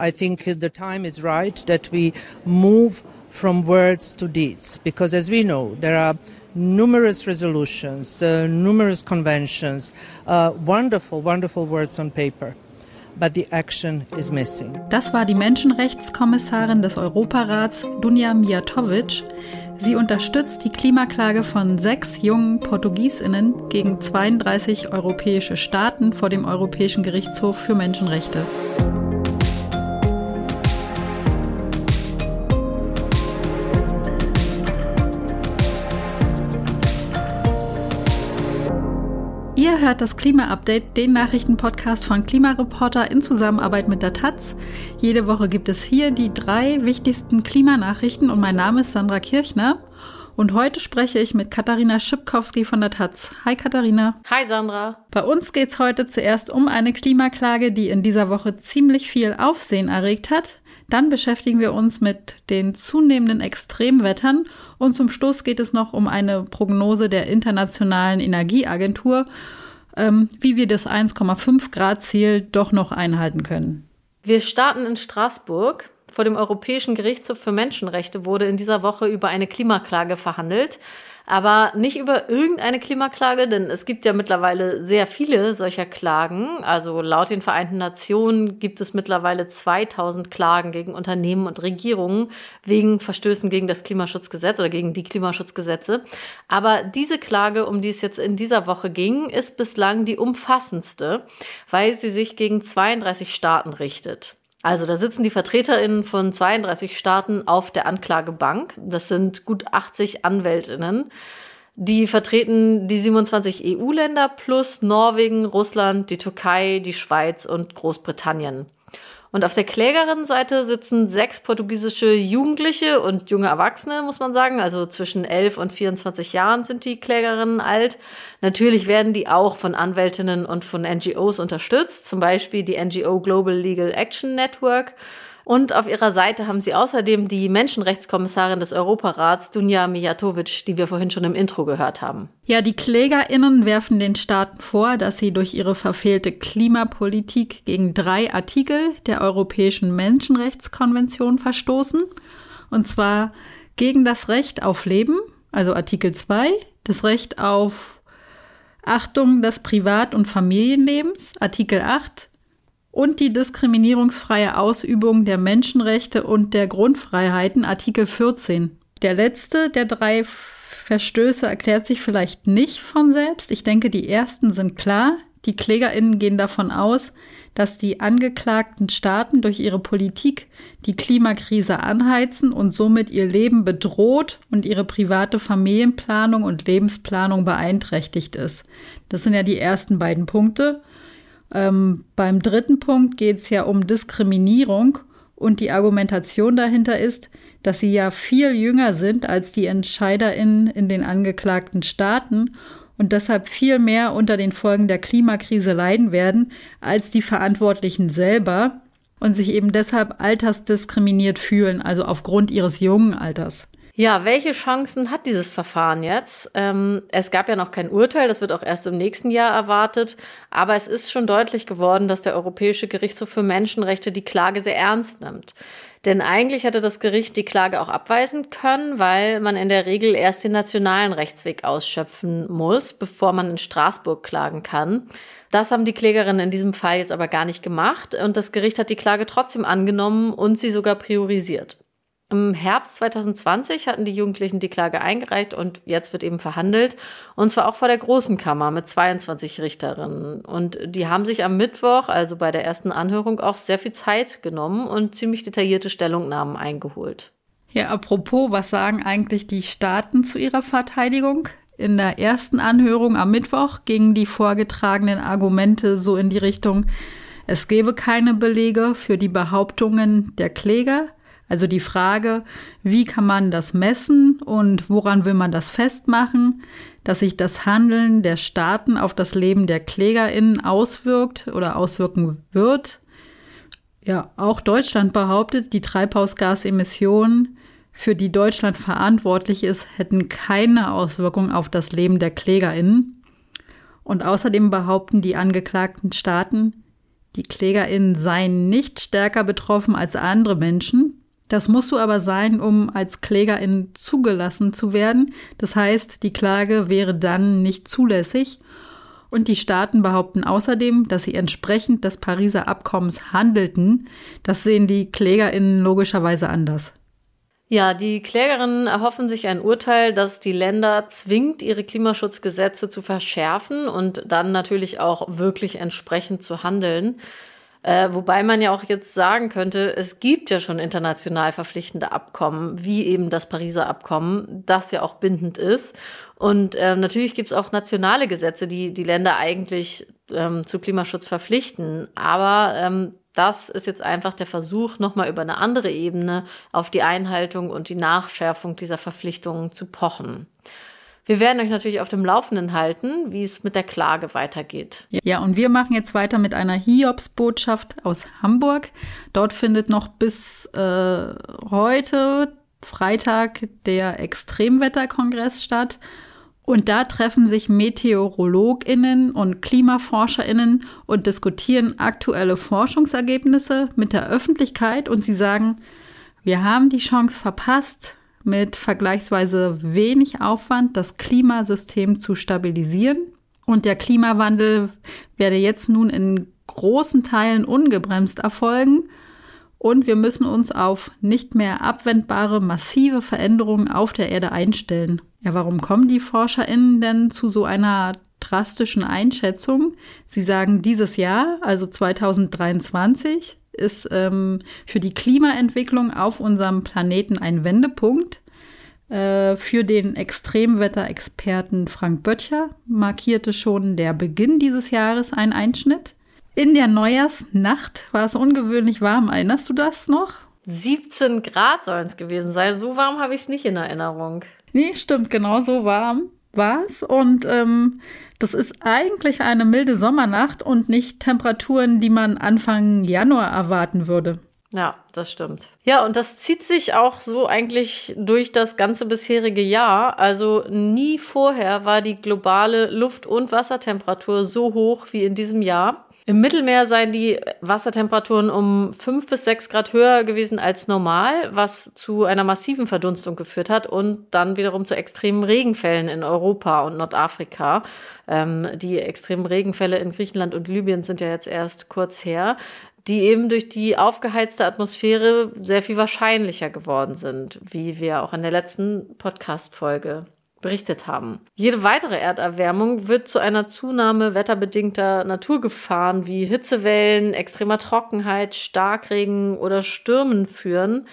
I think the time is right that we move from words to deeds because as we know there are numerous resolutions, uh, numerous conventions, uh, wonderful, wonderful words on paper. But the action is missing. Das war die Menschenrechtskommissarin des Europarats, Dunja Mijatovic. Sie unterstützt die Klimaklage von sechs jungen Portugiesinnen gegen 32 europäische Staaten vor dem Europäischen Gerichtshof für Menschenrechte. Ihr hört das Klima-Update, den Nachrichtenpodcast von Klimareporter in Zusammenarbeit mit der Taz. Jede Woche gibt es hier die drei wichtigsten Klimanachrichten und mein Name ist Sandra Kirchner. Und heute spreche ich mit Katharina Schipkowski von der Taz. Hi Katharina. Hi Sandra. Bei uns geht es heute zuerst um eine Klimaklage, die in dieser Woche ziemlich viel Aufsehen erregt hat. Dann beschäftigen wir uns mit den zunehmenden Extremwettern und zum Schluss geht es noch um eine Prognose der Internationalen Energieagentur ähm, wie wir das 1,5 Grad Ziel doch noch einhalten können. Wir starten in Straßburg. Vor dem Europäischen Gerichtshof für Menschenrechte wurde in dieser Woche über eine Klimaklage verhandelt aber nicht über irgendeine Klimaklage, denn es gibt ja mittlerweile sehr viele solcher Klagen. Also laut den Vereinten Nationen gibt es mittlerweile 2000 Klagen gegen Unternehmen und Regierungen wegen Verstößen gegen das Klimaschutzgesetz oder gegen die Klimaschutzgesetze. Aber diese Klage, um die es jetzt in dieser Woche ging, ist bislang die umfassendste, weil sie sich gegen 32 Staaten richtet. Also da sitzen die Vertreterinnen von 32 Staaten auf der Anklagebank. Das sind gut 80 Anwältinnen. Die vertreten die 27 EU-Länder plus Norwegen, Russland, die Türkei, die Schweiz und Großbritannien. Und auf der Klägerinnenseite sitzen sechs portugiesische Jugendliche und junge Erwachsene, muss man sagen. Also zwischen 11 und 24 Jahren sind die Klägerinnen alt. Natürlich werden die auch von Anwältinnen und von NGOs unterstützt, zum Beispiel die NGO Global Legal Action Network. Und auf ihrer Seite haben sie außerdem die Menschenrechtskommissarin des Europarats, Dunja Mijatovic, die wir vorhin schon im Intro gehört haben. Ja, die KlägerInnen werfen den Staaten vor, dass sie durch ihre verfehlte Klimapolitik gegen drei Artikel der Europäischen Menschenrechtskonvention verstoßen. Und zwar gegen das Recht auf Leben, also Artikel 2, das Recht auf Achtung des Privat- und Familienlebens, Artikel 8, und die diskriminierungsfreie Ausübung der Menschenrechte und der Grundfreiheiten, Artikel 14. Der letzte der drei Verstöße erklärt sich vielleicht nicht von selbst. Ich denke, die ersten sind klar. Die Klägerinnen gehen davon aus, dass die angeklagten Staaten durch ihre Politik die Klimakrise anheizen und somit ihr Leben bedroht und ihre private Familienplanung und Lebensplanung beeinträchtigt ist. Das sind ja die ersten beiden Punkte. Ähm, beim dritten Punkt geht es ja um Diskriminierung und die Argumentation dahinter ist, dass sie ja viel jünger sind als die EntscheiderInnen in den angeklagten Staaten und deshalb viel mehr unter den Folgen der Klimakrise leiden werden als die Verantwortlichen selber und sich eben deshalb altersdiskriminiert fühlen, also aufgrund ihres jungen Alters. Ja, welche Chancen hat dieses Verfahren jetzt? Ähm, es gab ja noch kein Urteil, das wird auch erst im nächsten Jahr erwartet. Aber es ist schon deutlich geworden, dass der Europäische Gerichtshof für Menschenrechte die Klage sehr ernst nimmt. Denn eigentlich hätte das Gericht die Klage auch abweisen können, weil man in der Regel erst den nationalen Rechtsweg ausschöpfen muss, bevor man in Straßburg klagen kann. Das haben die Klägerinnen in diesem Fall jetzt aber gar nicht gemacht und das Gericht hat die Klage trotzdem angenommen und sie sogar priorisiert. Im Herbst 2020 hatten die Jugendlichen die Klage eingereicht und jetzt wird eben verhandelt. Und zwar auch vor der Großen Kammer mit 22 Richterinnen. Und die haben sich am Mittwoch, also bei der ersten Anhörung, auch sehr viel Zeit genommen und ziemlich detaillierte Stellungnahmen eingeholt. Ja, apropos, was sagen eigentlich die Staaten zu ihrer Verteidigung? In der ersten Anhörung am Mittwoch gingen die vorgetragenen Argumente so in die Richtung, es gebe keine Belege für die Behauptungen der Kläger. Also die Frage, wie kann man das messen und woran will man das festmachen, dass sich das Handeln der Staaten auf das Leben der Klägerinnen auswirkt oder auswirken wird. Ja, auch Deutschland behauptet, die Treibhausgasemissionen, für die Deutschland verantwortlich ist, hätten keine Auswirkung auf das Leben der Klägerinnen. Und außerdem behaupten die angeklagten Staaten, die KlägerInnen seien nicht stärker betroffen als andere Menschen. Das musst du aber sein, um als KlägerIn zugelassen zu werden. Das heißt, die Klage wäre dann nicht zulässig. Und die Staaten behaupten außerdem, dass sie entsprechend des Pariser Abkommens handelten. Das sehen die KlägerInnen logischerweise anders. Ja, die Klägerinnen erhoffen sich ein Urteil, das die Länder zwingt, ihre Klimaschutzgesetze zu verschärfen und dann natürlich auch wirklich entsprechend zu handeln. Äh, wobei man ja auch jetzt sagen könnte, es gibt ja schon international verpflichtende Abkommen, wie eben das Pariser Abkommen, das ja auch bindend ist. Und äh, natürlich gibt es auch nationale Gesetze, die die Länder eigentlich ähm, zu Klimaschutz verpflichten. Aber ähm, das ist jetzt einfach der Versuch, nochmal über eine andere Ebene auf die Einhaltung und die Nachschärfung dieser Verpflichtungen zu pochen. Wir werden euch natürlich auf dem Laufenden halten, wie es mit der Klage weitergeht. Ja, und wir machen jetzt weiter mit einer Hiobs-Botschaft aus Hamburg. Dort findet noch bis äh, heute, Freitag, der Extremwetterkongress statt. Und da treffen sich Meteorologinnen und Klimaforscherinnen und diskutieren aktuelle Forschungsergebnisse mit der Öffentlichkeit und sie sagen, wir haben die Chance verpasst, mit vergleichsweise wenig Aufwand das Klimasystem zu stabilisieren. Und der Klimawandel werde jetzt nun in großen Teilen ungebremst erfolgen. Und wir müssen uns auf nicht mehr abwendbare, massive Veränderungen auf der Erde einstellen. Ja, warum kommen die ForscherInnen denn zu so einer drastischen Einschätzung? Sie sagen, dieses Jahr, also 2023, ist ähm, für die Klimaentwicklung auf unserem Planeten ein Wendepunkt. Äh, für den Extremwetterexperten Frank Böttcher markierte schon der Beginn dieses Jahres einen Einschnitt. In der Neujahrsnacht war es ungewöhnlich warm. Erinnerst du das noch? 17 Grad sollen es gewesen sein. So warm habe ich es nicht in Erinnerung. Nee, stimmt, genau so warm war es. Und ähm, das ist eigentlich eine milde Sommernacht und nicht Temperaturen, die man Anfang Januar erwarten würde. Ja, das stimmt. Ja, und das zieht sich auch so eigentlich durch das ganze bisherige Jahr. Also nie vorher war die globale Luft- und Wassertemperatur so hoch wie in diesem Jahr. Im Mittelmeer seien die Wassertemperaturen um fünf bis sechs Grad höher gewesen als normal, was zu einer massiven Verdunstung geführt hat und dann wiederum zu extremen Regenfällen in Europa und Nordafrika. Ähm, die extremen Regenfälle in Griechenland und Libyen sind ja jetzt erst kurz her die eben durch die aufgeheizte Atmosphäre sehr viel wahrscheinlicher geworden sind, wie wir auch in der letzten Podcast-Folge berichtet haben. Jede weitere Erderwärmung wird zu einer Zunahme wetterbedingter Naturgefahren wie Hitzewellen, extremer Trockenheit, Starkregen oder Stürmen führen,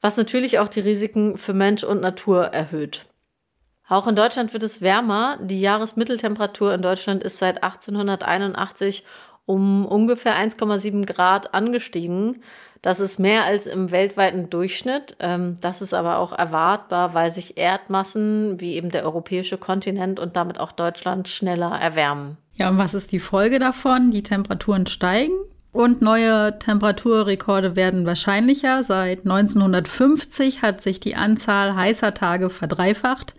was natürlich auch die Risiken für Mensch und Natur erhöht. Auch in Deutschland wird es wärmer. Die Jahresmitteltemperatur in Deutschland ist seit 1881 um ungefähr 1,7 Grad angestiegen. Das ist mehr als im weltweiten Durchschnitt. Ähm, das ist aber auch erwartbar, weil sich Erdmassen wie eben der europäische Kontinent und damit auch Deutschland schneller erwärmen. Ja, und was ist die Folge davon? Die Temperaturen steigen und neue Temperaturrekorde werden wahrscheinlicher. Seit 1950 hat sich die Anzahl heißer Tage verdreifacht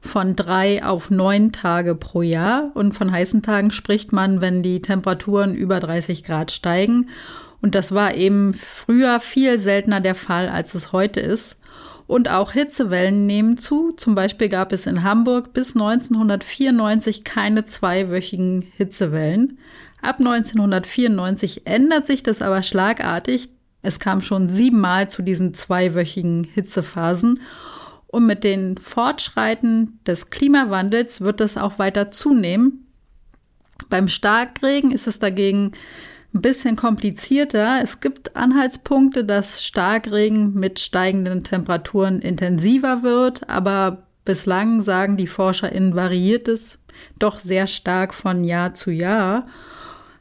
von drei auf neun Tage pro Jahr. Und von heißen Tagen spricht man, wenn die Temperaturen über 30 Grad steigen. Und das war eben früher viel seltener der Fall, als es heute ist. Und auch Hitzewellen nehmen zu. Zum Beispiel gab es in Hamburg bis 1994 keine zweiwöchigen Hitzewellen. Ab 1994 ändert sich das aber schlagartig. Es kam schon siebenmal zu diesen zweiwöchigen Hitzephasen. Und mit den Fortschreiten des Klimawandels wird das auch weiter zunehmen. Beim Starkregen ist es dagegen ein bisschen komplizierter. Es gibt Anhaltspunkte, dass Starkregen mit steigenden Temperaturen intensiver wird, aber bislang sagen die ForscherInnen variiert es doch sehr stark von Jahr zu Jahr.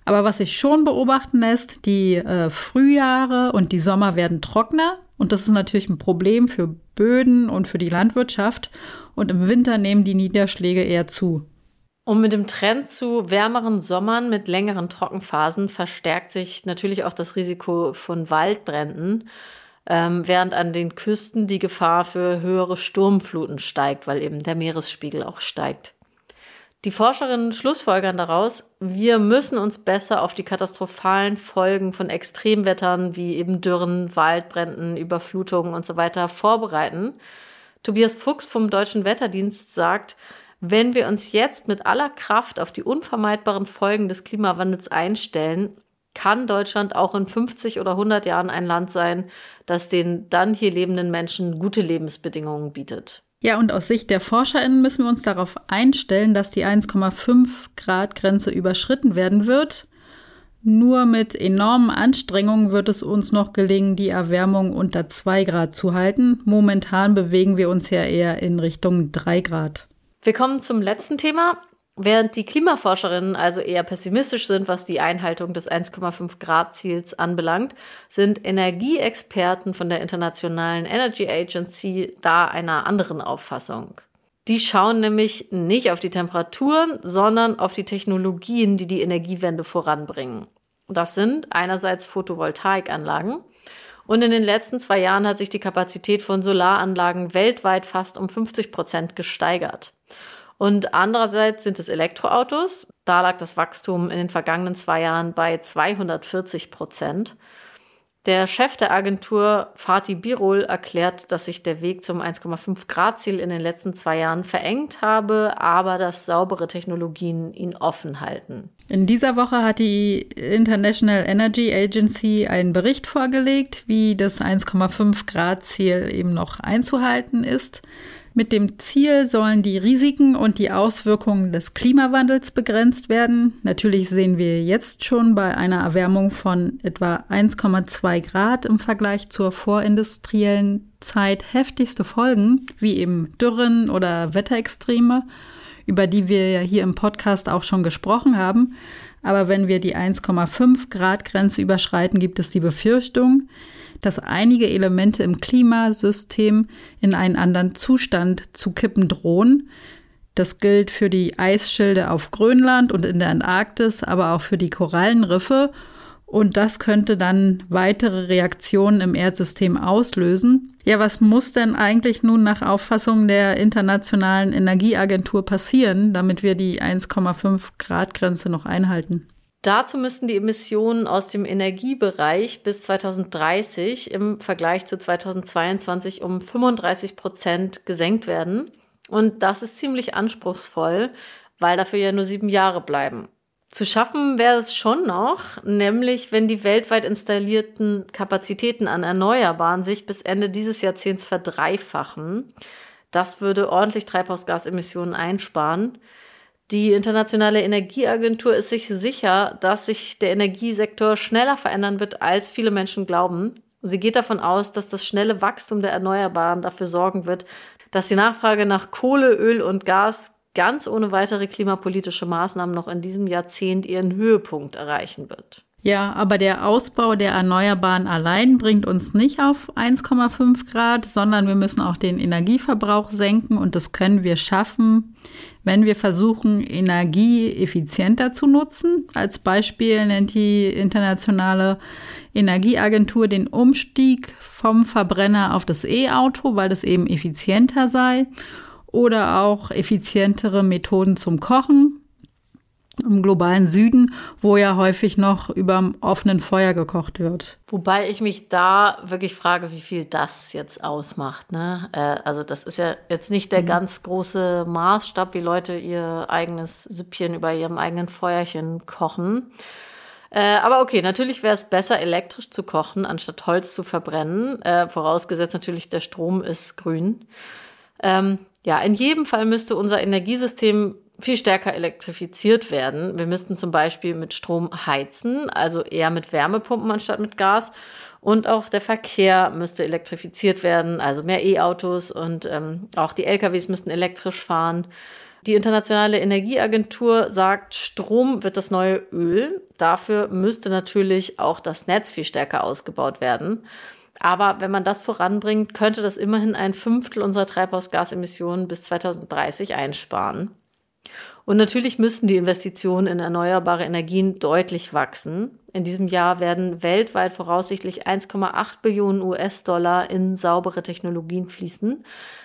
Aber was sich schon beobachten lässt, die äh, Frühjahre und die Sommer werden trockener. Und das ist natürlich ein Problem für Böden und für die Landwirtschaft. Und im Winter nehmen die Niederschläge eher zu. Und mit dem Trend zu wärmeren Sommern mit längeren Trockenphasen verstärkt sich natürlich auch das Risiko von Waldbränden, ähm, während an den Küsten die Gefahr für höhere Sturmfluten steigt, weil eben der Meeresspiegel auch steigt. Die Forscherinnen schlussfolgern daraus, wir müssen uns besser auf die katastrophalen Folgen von Extremwettern wie eben Dürren, Waldbränden, Überflutungen und so weiter vorbereiten. Tobias Fuchs vom Deutschen Wetterdienst sagt, wenn wir uns jetzt mit aller Kraft auf die unvermeidbaren Folgen des Klimawandels einstellen, kann Deutschland auch in 50 oder 100 Jahren ein Land sein, das den dann hier lebenden Menschen gute Lebensbedingungen bietet. Ja, und aus Sicht der ForscherInnen müssen wir uns darauf einstellen, dass die 1,5 Grad Grenze überschritten werden wird. Nur mit enormen Anstrengungen wird es uns noch gelingen, die Erwärmung unter 2 Grad zu halten. Momentan bewegen wir uns ja eher in Richtung 3 Grad. Wir kommen zum letzten Thema. Während die Klimaforscherinnen also eher pessimistisch sind, was die Einhaltung des 1,5 Grad Ziels anbelangt, sind Energieexperten von der Internationalen Energy Agency da einer anderen Auffassung. Die schauen nämlich nicht auf die Temperaturen, sondern auf die Technologien, die die Energiewende voranbringen. Das sind einerseits Photovoltaikanlagen. Und in den letzten zwei Jahren hat sich die Kapazität von Solaranlagen weltweit fast um 50 Prozent gesteigert. Und andererseits sind es Elektroautos. Da lag das Wachstum in den vergangenen zwei Jahren bei 240 Prozent. Der Chef der Agentur Fatih Birol erklärt, dass sich der Weg zum 1,5 Grad Ziel in den letzten zwei Jahren verengt habe, aber dass saubere Technologien ihn offen halten. In dieser Woche hat die International Energy Agency einen Bericht vorgelegt, wie das 1,5 Grad Ziel eben noch einzuhalten ist. Mit dem Ziel sollen die Risiken und die Auswirkungen des Klimawandels begrenzt werden. Natürlich sehen wir jetzt schon bei einer Erwärmung von etwa 1,2 Grad im Vergleich zur vorindustriellen Zeit heftigste Folgen, wie eben Dürren oder Wetterextreme, über die wir ja hier im Podcast auch schon gesprochen haben. Aber wenn wir die 1,5 Grad Grenze überschreiten, gibt es die Befürchtung, dass einige Elemente im Klimasystem in einen anderen Zustand zu kippen drohen. Das gilt für die Eisschilde auf Grönland und in der Antarktis, aber auch für die Korallenriffe. Und das könnte dann weitere Reaktionen im Erdsystem auslösen. Ja, was muss denn eigentlich nun nach Auffassung der Internationalen Energieagentur passieren, damit wir die 1,5 Grad Grenze noch einhalten? Dazu müssten die Emissionen aus dem Energiebereich bis 2030 im Vergleich zu 2022 um 35 Prozent gesenkt werden. Und das ist ziemlich anspruchsvoll, weil dafür ja nur sieben Jahre bleiben. Zu schaffen wäre es schon noch, nämlich wenn die weltweit installierten Kapazitäten an Erneuerbaren sich bis Ende dieses Jahrzehnts verdreifachen. Das würde ordentlich Treibhausgasemissionen einsparen. Die Internationale Energieagentur ist sich sicher, dass sich der Energiesektor schneller verändern wird, als viele Menschen glauben. Sie geht davon aus, dass das schnelle Wachstum der Erneuerbaren dafür sorgen wird, dass die Nachfrage nach Kohle, Öl und Gas ganz ohne weitere klimapolitische Maßnahmen noch in diesem Jahrzehnt ihren Höhepunkt erreichen wird. Ja, aber der Ausbau der Erneuerbaren allein bringt uns nicht auf 1,5 Grad, sondern wir müssen auch den Energieverbrauch senken und das können wir schaffen, wenn wir versuchen, Energie effizienter zu nutzen. Als Beispiel nennt die internationale Energieagentur den Umstieg vom Verbrenner auf das E-Auto, weil das eben effizienter sei. Oder auch effizientere Methoden zum Kochen im globalen Süden, wo ja häufig noch über offenen Feuer gekocht wird. Wobei ich mich da wirklich frage, wie viel das jetzt ausmacht. Ne? Äh, also das ist ja jetzt nicht der mhm. ganz große Maßstab, wie Leute ihr eigenes Süppchen über ihrem eigenen Feuerchen kochen. Äh, aber okay, natürlich wäre es besser, elektrisch zu kochen, anstatt Holz zu verbrennen. Äh, vorausgesetzt natürlich, der Strom ist grün. Ähm, ja, in jedem Fall müsste unser Energiesystem viel stärker elektrifiziert werden. Wir müssten zum Beispiel mit Strom heizen, also eher mit Wärmepumpen anstatt mit Gas. Und auch der Verkehr müsste elektrifiziert werden, also mehr E-Autos und ähm, auch die LKWs müssten elektrisch fahren. Die Internationale Energieagentur sagt, Strom wird das neue Öl. Dafür müsste natürlich auch das Netz viel stärker ausgebaut werden. Aber wenn man das voranbringt, könnte das immerhin ein Fünftel unserer Treibhausgasemissionen bis 2030 einsparen. Und natürlich müssen die Investitionen in erneuerbare Energien deutlich wachsen. In diesem Jahr werden weltweit voraussichtlich 1,8 Billionen US-Dollar in saubere Technologien fließen.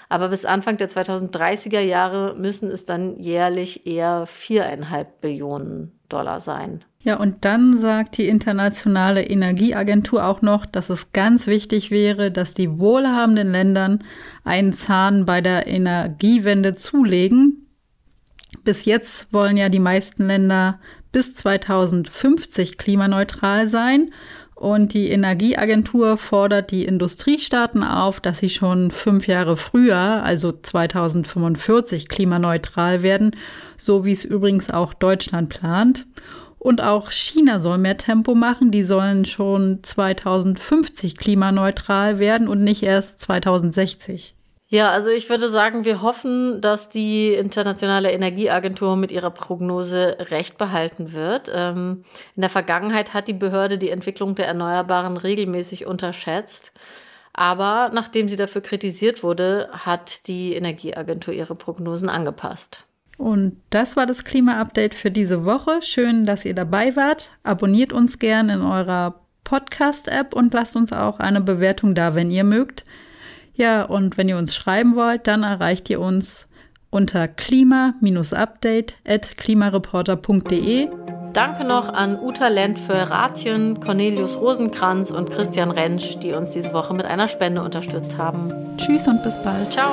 Aber bis Anfang der 2030er Jahre müssen es dann jährlich eher viereinhalb Billionen Dollar sein. Ja, und dann sagt die Internationale Energieagentur auch noch, dass es ganz wichtig wäre, dass die wohlhabenden Ländern einen Zahn bei der Energiewende zulegen, bis jetzt wollen ja die meisten Länder bis 2050 klimaneutral sein. Und die Energieagentur fordert die Industriestaaten auf, dass sie schon fünf Jahre früher, also 2045, klimaneutral werden, so wie es übrigens auch Deutschland plant. Und auch China soll mehr Tempo machen. Die sollen schon 2050 klimaneutral werden und nicht erst 2060. Ja, also ich würde sagen, wir hoffen, dass die Internationale Energieagentur mit ihrer Prognose recht behalten wird. Ähm, in der Vergangenheit hat die Behörde die Entwicklung der Erneuerbaren regelmäßig unterschätzt. Aber nachdem sie dafür kritisiert wurde, hat die Energieagentur ihre Prognosen angepasst. Und das war das Klima-Update für diese Woche. Schön, dass ihr dabei wart. Abonniert uns gern in eurer Podcast-App und lasst uns auch eine Bewertung da, wenn ihr mögt. Ja, und wenn ihr uns schreiben wollt, dann erreicht ihr uns unter klima-update at klimareporter.de. Danke noch an Uta Lent für Ratchen, Cornelius Rosenkranz und Christian Rentsch, die uns diese Woche mit einer Spende unterstützt haben. Tschüss und bis bald. Ciao.